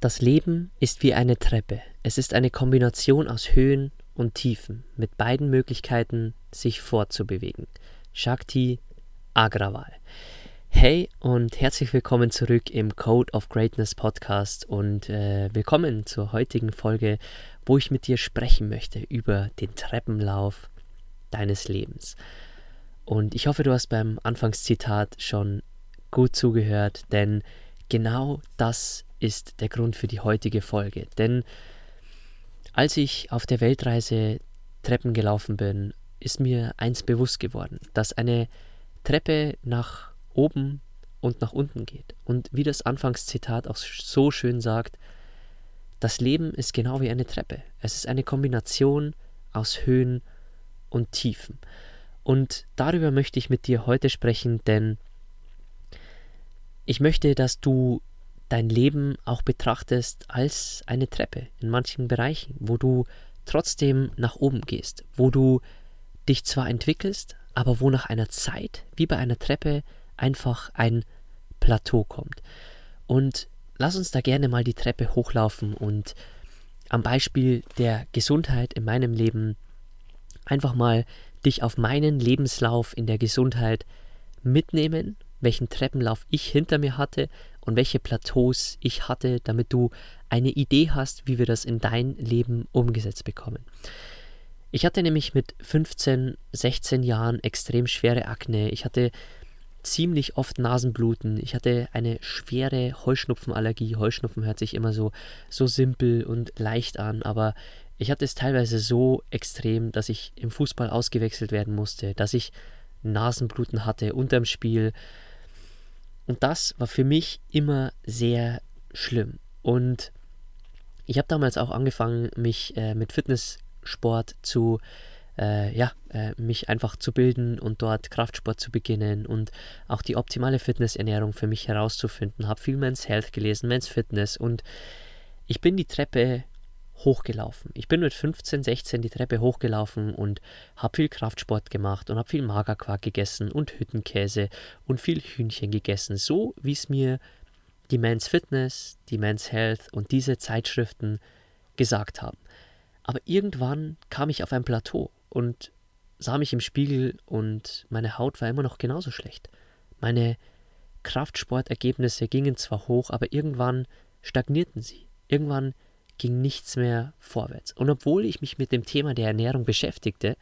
Das Leben ist wie eine Treppe. Es ist eine Kombination aus Höhen und Tiefen, mit beiden Möglichkeiten, sich fortzubewegen. Shakti Agrawal. Hey und herzlich willkommen zurück im Code of Greatness Podcast und äh, willkommen zur heutigen Folge, wo ich mit dir sprechen möchte über den Treppenlauf deines Lebens. Und ich hoffe, du hast beim Anfangszitat schon gut zugehört, denn genau das ist der Grund für die heutige Folge. Denn als ich auf der Weltreise Treppen gelaufen bin, ist mir eins bewusst geworden, dass eine Treppe nach oben und nach unten geht. Und wie das Anfangszitat auch so schön sagt, das Leben ist genau wie eine Treppe. Es ist eine Kombination aus Höhen und Tiefen. Und darüber möchte ich mit dir heute sprechen, denn ich möchte, dass du dein Leben auch betrachtest als eine Treppe in manchen Bereichen, wo du trotzdem nach oben gehst, wo du dich zwar entwickelst, aber wo nach einer Zeit, wie bei einer Treppe, einfach ein Plateau kommt. Und lass uns da gerne mal die Treppe hochlaufen und am Beispiel der Gesundheit in meinem Leben einfach mal dich auf meinen Lebenslauf in der Gesundheit mitnehmen, welchen Treppenlauf ich hinter mir hatte und welche Plateaus ich hatte, damit du eine Idee hast, wie wir das in dein Leben umgesetzt bekommen. Ich hatte nämlich mit 15, 16 Jahren extrem schwere Akne. Ich hatte ziemlich oft Nasenbluten. Ich hatte eine schwere Heuschnupfenallergie. Heuschnupfen hört sich immer so, so simpel und leicht an, aber ich hatte es teilweise so extrem, dass ich im Fußball ausgewechselt werden musste, dass ich Nasenbluten hatte unterm Spiel, und das war für mich immer sehr schlimm. Und ich habe damals auch angefangen, mich äh, mit Fitnesssport zu, äh, ja, äh, mich einfach zu bilden und dort Kraftsport zu beginnen und auch die optimale Fitnessernährung für mich herauszufinden. Habe viel Men's Health gelesen, Men's Fitness und ich bin die Treppe hochgelaufen. Ich bin mit 15, 16 die Treppe hochgelaufen und habe viel Kraftsport gemacht und habe viel Magerquark gegessen und Hüttenkäse und viel Hühnchen gegessen, so wie es mir die Men's Fitness, die Men's Health und diese Zeitschriften gesagt haben. Aber irgendwann kam ich auf ein Plateau und sah mich im Spiegel und meine Haut war immer noch genauso schlecht. Meine Kraftsportergebnisse gingen zwar hoch, aber irgendwann stagnierten sie. Irgendwann ging nichts mehr vorwärts. Und obwohl ich mich mit dem Thema der Ernährung beschäftigte,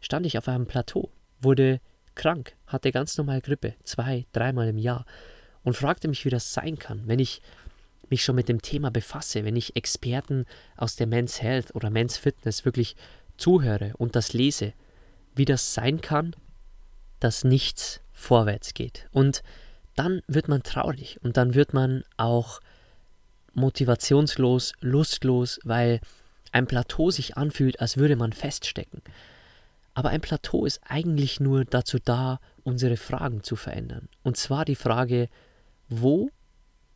stand ich auf einem Plateau, wurde krank, hatte ganz normal Grippe, zwei, dreimal im Jahr und fragte mich, wie das sein kann, wenn ich mich schon mit dem Thema befasse, wenn ich Experten aus der Men's Health oder Men's Fitness wirklich zuhöre und das lese, wie das sein kann, dass nichts vorwärts geht. Und dann wird man traurig und dann wird man auch motivationslos, lustlos, weil ein Plateau sich anfühlt, als würde man feststecken. Aber ein Plateau ist eigentlich nur dazu da, unsere Fragen zu verändern. Und zwar die Frage, wo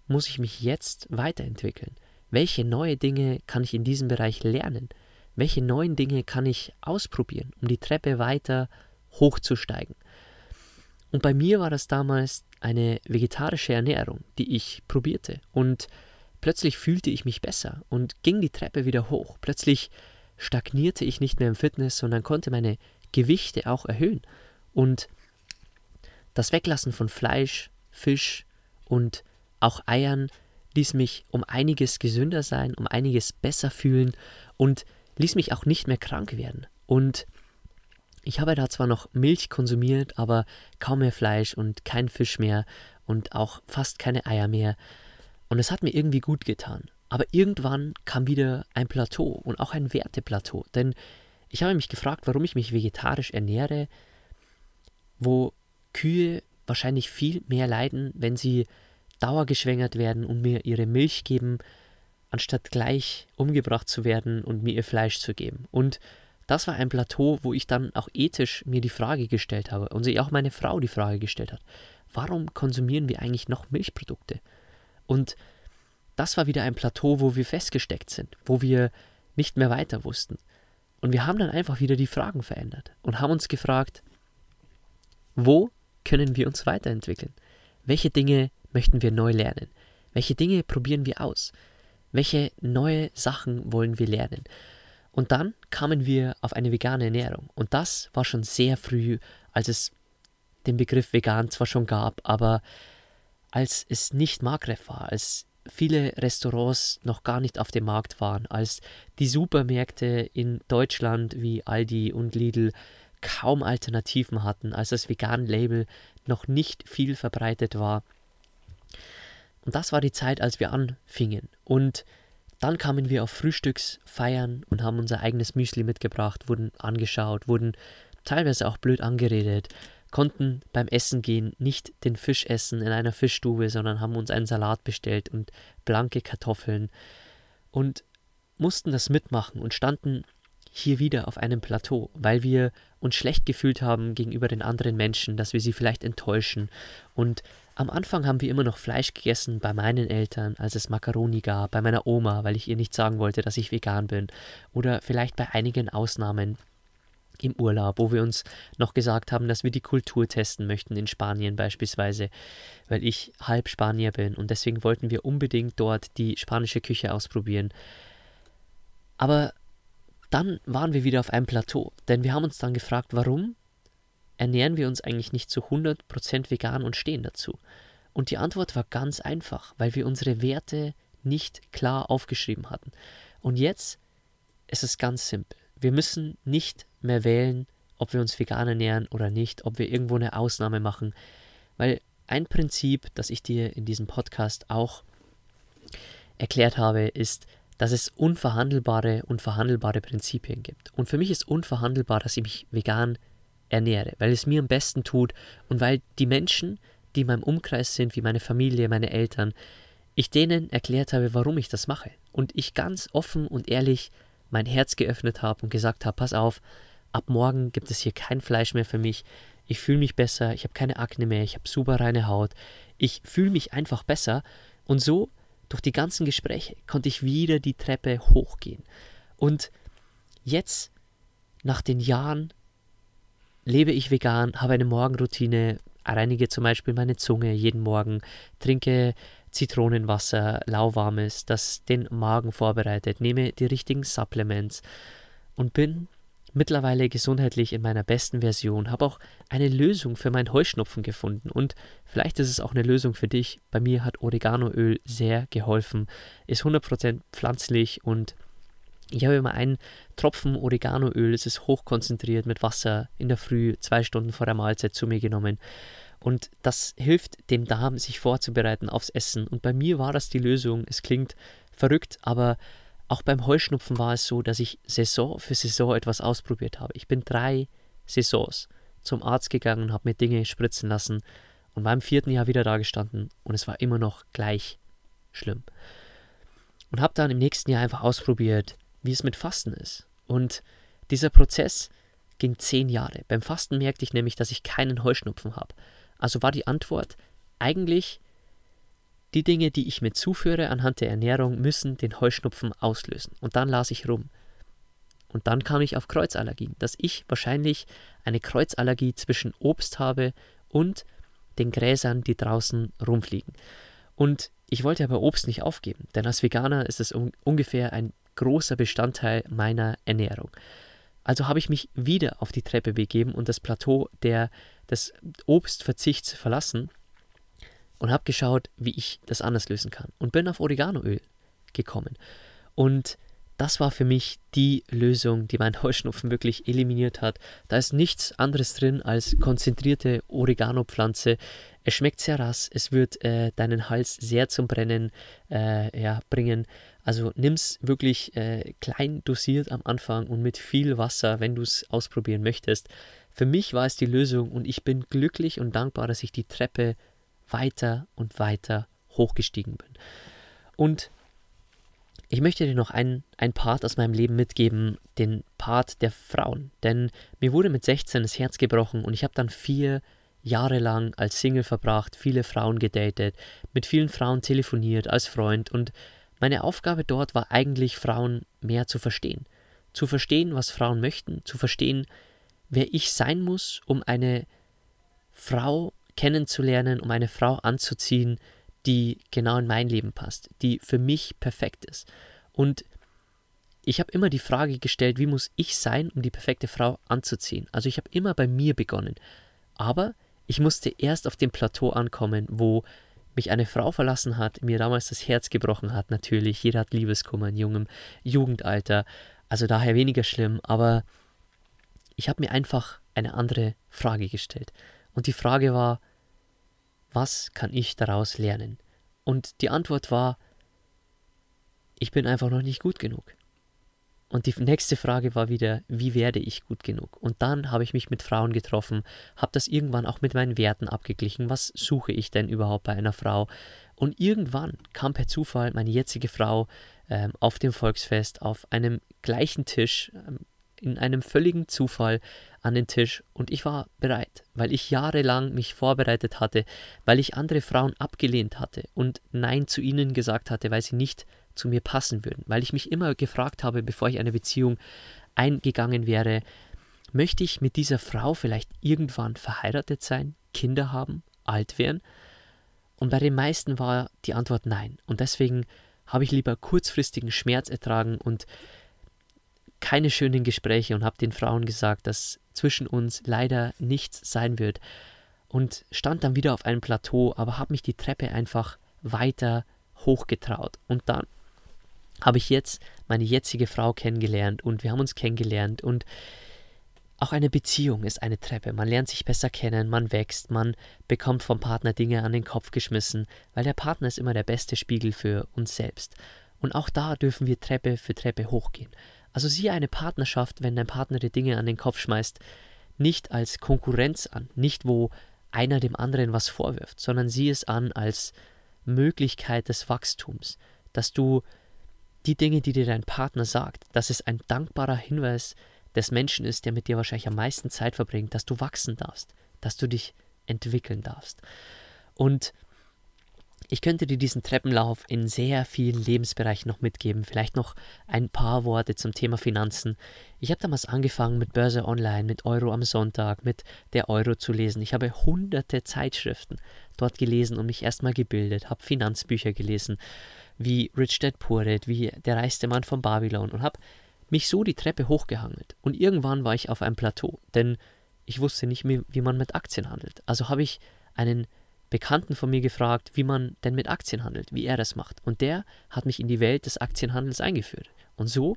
muss ich mich jetzt weiterentwickeln? Welche neue Dinge kann ich in diesem Bereich lernen? Welche neuen Dinge kann ich ausprobieren, um die Treppe weiter hochzusteigen? Und bei mir war das damals eine vegetarische Ernährung, die ich probierte. Und Plötzlich fühlte ich mich besser und ging die Treppe wieder hoch. Plötzlich stagnierte ich nicht mehr im Fitness, sondern konnte meine Gewichte auch erhöhen. Und das Weglassen von Fleisch, Fisch und auch Eiern ließ mich um einiges gesünder sein, um einiges besser fühlen und ließ mich auch nicht mehr krank werden. Und ich habe da zwar noch Milch konsumiert, aber kaum mehr Fleisch und kein Fisch mehr und auch fast keine Eier mehr. Und es hat mir irgendwie gut getan. Aber irgendwann kam wieder ein Plateau und auch ein Werteplateau. Denn ich habe mich gefragt, warum ich mich vegetarisch ernähre, wo Kühe wahrscheinlich viel mehr leiden, wenn sie dauergeschwängert werden und mir ihre Milch geben, anstatt gleich umgebracht zu werden und mir ihr Fleisch zu geben. Und das war ein Plateau, wo ich dann auch ethisch mir die Frage gestellt habe und sich auch meine Frau die Frage gestellt hat, warum konsumieren wir eigentlich noch Milchprodukte? Und das war wieder ein Plateau, wo wir festgesteckt sind, wo wir nicht mehr weiter wussten. Und wir haben dann einfach wieder die Fragen verändert und haben uns gefragt, wo können wir uns weiterentwickeln? Welche Dinge möchten wir neu lernen? Welche Dinge probieren wir aus? Welche neue Sachen wollen wir lernen? Und dann kamen wir auf eine vegane Ernährung. Und das war schon sehr früh, als es den Begriff vegan zwar schon gab, aber als es nicht Markgraf war, als viele Restaurants noch gar nicht auf dem Markt waren, als die Supermärkte in Deutschland wie Aldi und Lidl kaum Alternativen hatten, als das Vegan-Label noch nicht viel verbreitet war. Und das war die Zeit, als wir anfingen. Und dann kamen wir auf Frühstücksfeiern und haben unser eigenes Müsli mitgebracht, wurden angeschaut, wurden teilweise auch blöd angeredet, konnten beim Essen gehen nicht den Fisch essen in einer Fischstube, sondern haben uns einen Salat bestellt und blanke Kartoffeln und mussten das mitmachen und standen hier wieder auf einem Plateau, weil wir uns schlecht gefühlt haben gegenüber den anderen Menschen, dass wir sie vielleicht enttäuschen. Und am Anfang haben wir immer noch Fleisch gegessen bei meinen Eltern, als es Macaroni gab, bei meiner Oma, weil ich ihr nicht sagen wollte, dass ich vegan bin. Oder vielleicht bei einigen Ausnahmen im Urlaub, wo wir uns noch gesagt haben, dass wir die Kultur testen möchten, in Spanien beispielsweise, weil ich halb Spanier bin und deswegen wollten wir unbedingt dort die spanische Küche ausprobieren. Aber dann waren wir wieder auf einem Plateau, denn wir haben uns dann gefragt, warum ernähren wir uns eigentlich nicht zu 100% vegan und stehen dazu? Und die Antwort war ganz einfach, weil wir unsere Werte nicht klar aufgeschrieben hatten. Und jetzt ist es ganz simpel. Wir müssen nicht mehr wählen, ob wir uns vegan ernähren oder nicht, ob wir irgendwo eine Ausnahme machen, weil ein Prinzip, das ich dir in diesem Podcast auch erklärt habe, ist, dass es unverhandelbare und verhandelbare Prinzipien gibt. Und für mich ist unverhandelbar, dass ich mich vegan ernähre, weil es mir am besten tut und weil die Menschen, die in meinem Umkreis sind, wie meine Familie, meine Eltern, ich denen erklärt habe, warum ich das mache. Und ich ganz offen und ehrlich mein Herz geöffnet habe und gesagt habe, pass auf, ab morgen gibt es hier kein Fleisch mehr für mich. Ich fühle mich besser, ich habe keine Akne mehr, ich habe super reine Haut. Ich fühle mich einfach besser. Und so durch die ganzen Gespräche konnte ich wieder die Treppe hochgehen. Und jetzt, nach den Jahren, lebe ich vegan, habe eine Morgenroutine, reinige zum Beispiel meine Zunge jeden Morgen, trinke Zitronenwasser, lauwarmes, das den Magen vorbereitet, nehme die richtigen Supplements und bin mittlerweile gesundheitlich in meiner besten Version, habe auch eine Lösung für meinen Heuschnupfen gefunden und vielleicht ist es auch eine Lösung für dich. Bei mir hat Oreganoöl sehr geholfen, ist 100% pflanzlich und ich habe immer einen Tropfen Oreganoöl, es ist hochkonzentriert mit Wasser in der Früh, zwei Stunden vor der Mahlzeit zu mir genommen. Und das hilft dem Darm, sich vorzubereiten aufs Essen. Und bei mir war das die Lösung. Es klingt verrückt, aber auch beim Heuschnupfen war es so, dass ich Saison für Saison etwas ausprobiert habe. Ich bin drei Saisons zum Arzt gegangen habe mir Dinge spritzen lassen und beim vierten Jahr wieder da gestanden und es war immer noch gleich schlimm. Und habe dann im nächsten Jahr einfach ausprobiert, wie es mit Fasten ist. Und dieser Prozess ging zehn Jahre. Beim Fasten merkte ich nämlich, dass ich keinen Heuschnupfen habe. Also war die Antwort eigentlich die Dinge, die ich mir zuführe anhand der Ernährung, müssen den Heuschnupfen auslösen. Und dann las ich rum. Und dann kam ich auf Kreuzallergien, dass ich wahrscheinlich eine Kreuzallergie zwischen Obst habe und den Gräsern, die draußen rumfliegen. Und ich wollte aber Obst nicht aufgeben, denn als Veganer ist es un ungefähr ein großer Bestandteil meiner Ernährung. Also habe ich mich wieder auf die Treppe begeben und das Plateau der, des Obstverzichts verlassen und habe geschaut, wie ich das anders lösen kann und bin auf Oreganoöl gekommen. Und das war für mich die Lösung, die meinen Heuschnupfen wirklich eliminiert hat. Da ist nichts anderes drin als konzentrierte Oregano-Pflanze. Es schmeckt sehr rass, es wird äh, deinen Hals sehr zum Brennen äh, ja, bringen. Also nimm es wirklich äh, klein dosiert am Anfang und mit viel Wasser, wenn du es ausprobieren möchtest. Für mich war es die Lösung und ich bin glücklich und dankbar, dass ich die Treppe weiter und weiter hochgestiegen bin. Und ich möchte dir noch einen, einen Part aus meinem Leben mitgeben, den Part der Frauen. Denn mir wurde mit 16 das Herz gebrochen und ich habe dann vier Jahre lang als Single verbracht, viele Frauen gedatet, mit vielen Frauen telefoniert als Freund und meine Aufgabe dort war eigentlich, Frauen mehr zu verstehen. Zu verstehen, was Frauen möchten, zu verstehen, wer ich sein muss, um eine Frau kennenzulernen, um eine Frau anzuziehen, die genau in mein Leben passt, die für mich perfekt ist. Und ich habe immer die Frage gestellt, wie muss ich sein, um die perfekte Frau anzuziehen? Also ich habe immer bei mir begonnen. Aber ich musste erst auf dem Plateau ankommen, wo mich eine Frau verlassen hat, mir damals das Herz gebrochen hat, natürlich. Jeder hat Liebeskummer in jungem Jugendalter. Also daher weniger schlimm. Aber ich habe mir einfach eine andere Frage gestellt. Und die Frage war, was kann ich daraus lernen? Und die Antwort war, ich bin einfach noch nicht gut genug. Und die nächste Frage war wieder, wie werde ich gut genug? Und dann habe ich mich mit Frauen getroffen, habe das irgendwann auch mit meinen Werten abgeglichen. Was suche ich denn überhaupt bei einer Frau? Und irgendwann kam per Zufall meine jetzige Frau ähm, auf dem Volksfest auf einem gleichen Tisch ähm, in einem völligen Zufall an den Tisch und ich war bereit, weil ich jahrelang mich vorbereitet hatte, weil ich andere Frauen abgelehnt hatte und Nein zu ihnen gesagt hatte, weil sie nicht zu mir passen würden, weil ich mich immer gefragt habe, bevor ich eine Beziehung eingegangen wäre, möchte ich mit dieser Frau vielleicht irgendwann verheiratet sein, Kinder haben, alt werden? Und bei den meisten war die Antwort nein. Und deswegen habe ich lieber kurzfristigen Schmerz ertragen und keine schönen Gespräche und habe den Frauen gesagt, dass zwischen uns leider nichts sein wird. Und stand dann wieder auf einem Plateau, aber habe mich die Treppe einfach weiter hochgetraut. Und dann habe ich jetzt meine jetzige Frau kennengelernt und wir haben uns kennengelernt und auch eine Beziehung ist eine Treppe. Man lernt sich besser kennen, man wächst, man bekommt vom Partner Dinge an den Kopf geschmissen, weil der Partner ist immer der beste Spiegel für uns selbst. Und auch da dürfen wir Treppe für Treppe hochgehen. Also siehe eine Partnerschaft, wenn dein Partner dir Dinge an den Kopf schmeißt, nicht als Konkurrenz an, nicht wo einer dem anderen was vorwirft, sondern sieh es an als Möglichkeit des Wachstums, dass du die Dinge, die dir dein Partner sagt, dass es ein dankbarer Hinweis des Menschen ist, der mit dir wahrscheinlich am meisten Zeit verbringt, dass du wachsen darfst, dass du dich entwickeln darfst. Und ich könnte dir diesen Treppenlauf in sehr vielen Lebensbereichen noch mitgeben. Vielleicht noch ein paar Worte zum Thema Finanzen. Ich habe damals angefangen mit Börse Online, mit Euro am Sonntag, mit der Euro zu lesen. Ich habe hunderte Zeitschriften dort gelesen und mich erstmal gebildet, habe Finanzbücher gelesen, wie Rich Dad Poor Dad, wie Der reichste Mann von Babylon und habe mich so die Treppe hochgehangelt. Und irgendwann war ich auf einem Plateau, denn ich wusste nicht mehr, wie man mit Aktien handelt. Also habe ich einen Bekannten von mir gefragt, wie man denn mit Aktien handelt, wie er das macht. Und der hat mich in die Welt des Aktienhandels eingeführt. Und so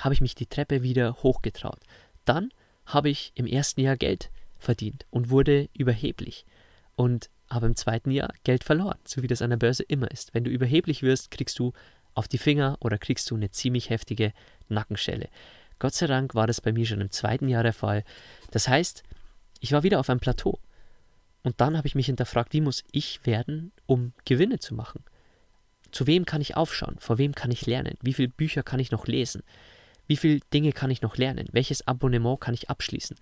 habe ich mich die Treppe wieder hochgetraut. Dann habe ich im ersten Jahr Geld verdient und wurde überheblich. Und habe im zweiten Jahr Geld verloren, so wie das an der Börse immer ist. Wenn du überheblich wirst, kriegst du auf die Finger oder kriegst du eine ziemlich heftige Nackenschelle. Gott sei Dank war das bei mir schon im zweiten Jahr der Fall. Das heißt, ich war wieder auf einem Plateau. Und dann habe ich mich hinterfragt, wie muss ich werden, um Gewinne zu machen? Zu wem kann ich aufschauen? Vor wem kann ich lernen? Wie viele Bücher kann ich noch lesen? Wie viele Dinge kann ich noch lernen? Welches Abonnement kann ich abschließen?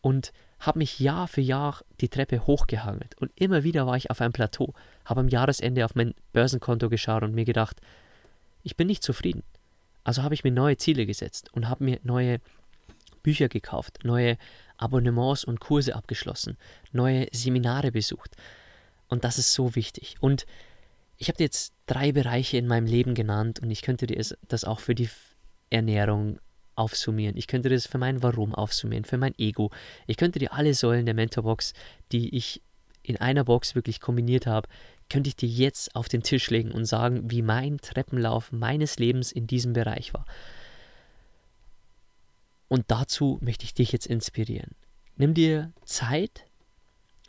Und habe mich Jahr für Jahr die Treppe hochgehangelt. Und immer wieder war ich auf einem Plateau, habe am Jahresende auf mein Börsenkonto geschaut und mir gedacht, ich bin nicht zufrieden. Also habe ich mir neue Ziele gesetzt und habe mir neue Bücher gekauft, neue Abonnements und Kurse abgeschlossen, neue Seminare besucht. Und das ist so wichtig. Und ich habe dir jetzt drei Bereiche in meinem Leben genannt und ich könnte dir das auch für die Ernährung aufsummieren. Ich könnte das für mein Warum aufsummieren, für mein Ego. Ich könnte dir alle Säulen der Mentorbox, die ich in einer Box wirklich kombiniert habe, könnte ich dir jetzt auf den Tisch legen und sagen, wie mein Treppenlauf meines Lebens in diesem Bereich war. Und dazu möchte ich dich jetzt inspirieren. Nimm dir Zeit,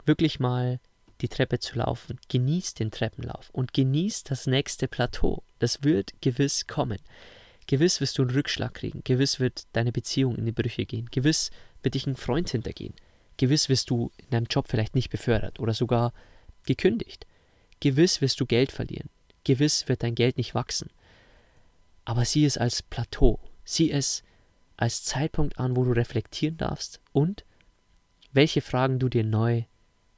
wirklich mal die Treppe zu laufen. Genieß den Treppenlauf und genieß das nächste Plateau. Das wird gewiss kommen. Gewiss wirst du einen Rückschlag kriegen. Gewiss wird deine Beziehung in die Brüche gehen. Gewiss wird dich ein Freund hintergehen. Gewiss wirst du in deinem Job vielleicht nicht befördert oder sogar gekündigt. Gewiss wirst du Geld verlieren. Gewiss wird dein Geld nicht wachsen. Aber sieh es als Plateau. Sieh es als Zeitpunkt an, wo du reflektieren darfst und welche Fragen du dir neu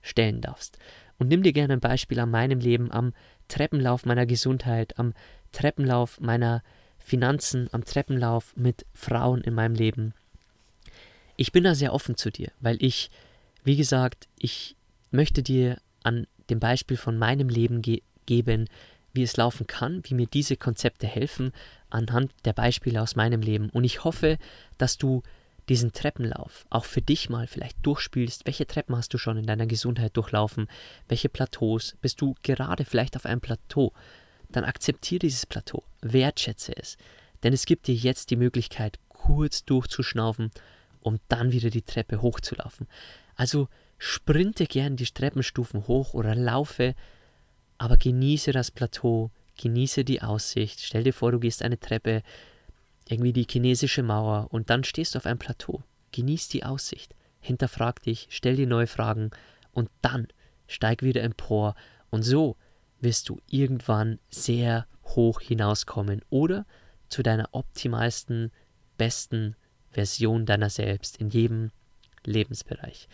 stellen darfst. Und nimm dir gerne ein Beispiel an meinem Leben, am Treppenlauf meiner Gesundheit, am Treppenlauf meiner Finanzen, am Treppenlauf mit Frauen in meinem Leben. Ich bin da sehr offen zu dir, weil ich, wie gesagt, ich möchte dir an dem Beispiel von meinem Leben ge geben, wie es laufen kann, wie mir diese Konzepte helfen anhand der Beispiele aus meinem Leben. Und ich hoffe, dass du diesen Treppenlauf auch für dich mal vielleicht durchspielst. Welche Treppen hast du schon in deiner Gesundheit durchlaufen? Welche Plateaus? Bist du gerade vielleicht auf einem Plateau? Dann akzeptiere dieses Plateau, wertschätze es. Denn es gibt dir jetzt die Möglichkeit, kurz durchzuschnaufen, um dann wieder die Treppe hochzulaufen. Also sprinte gern die Treppenstufen hoch oder laufe, aber genieße das Plateau, genieße die Aussicht. Stell dir vor, du gehst eine Treppe, irgendwie die chinesische Mauer und dann stehst du auf einem Plateau. Genieß die Aussicht, hinterfrag dich, stell dir neue Fragen und dann steig wieder empor und so wirst du irgendwann sehr hoch hinauskommen oder zu deiner optimalsten, besten Version deiner selbst in jedem Lebensbereich.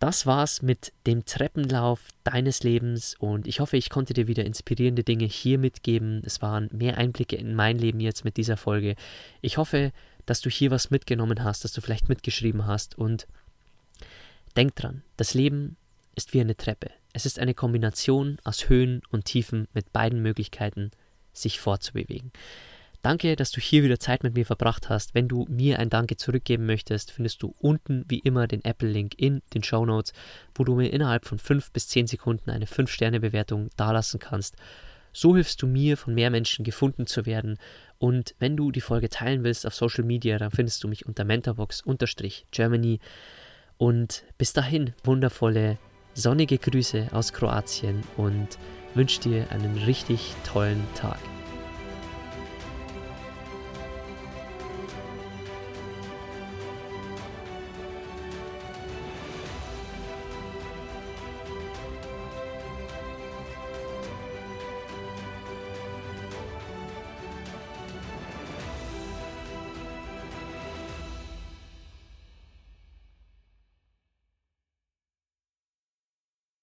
Das war's mit dem Treppenlauf deines Lebens und ich hoffe, ich konnte dir wieder inspirierende Dinge hier mitgeben. Es waren mehr Einblicke in mein Leben jetzt mit dieser Folge. Ich hoffe, dass du hier was mitgenommen hast, dass du vielleicht mitgeschrieben hast und denk dran, das Leben ist wie eine Treppe. Es ist eine Kombination aus Höhen und Tiefen mit beiden Möglichkeiten, sich fortzubewegen. Danke, dass du hier wieder Zeit mit mir verbracht hast. Wenn du mir ein Danke zurückgeben möchtest, findest du unten wie immer den Apple-Link in den Show Notes, wo du mir innerhalb von 5 bis 10 Sekunden eine 5-Sterne-Bewertung dalassen kannst. So hilfst du mir, von mehr Menschen gefunden zu werden. Und wenn du die Folge teilen willst auf Social Media, dann findest du mich unter mentorbox-germany. Und bis dahin wundervolle, sonnige Grüße aus Kroatien und wünsche dir einen richtig tollen Tag.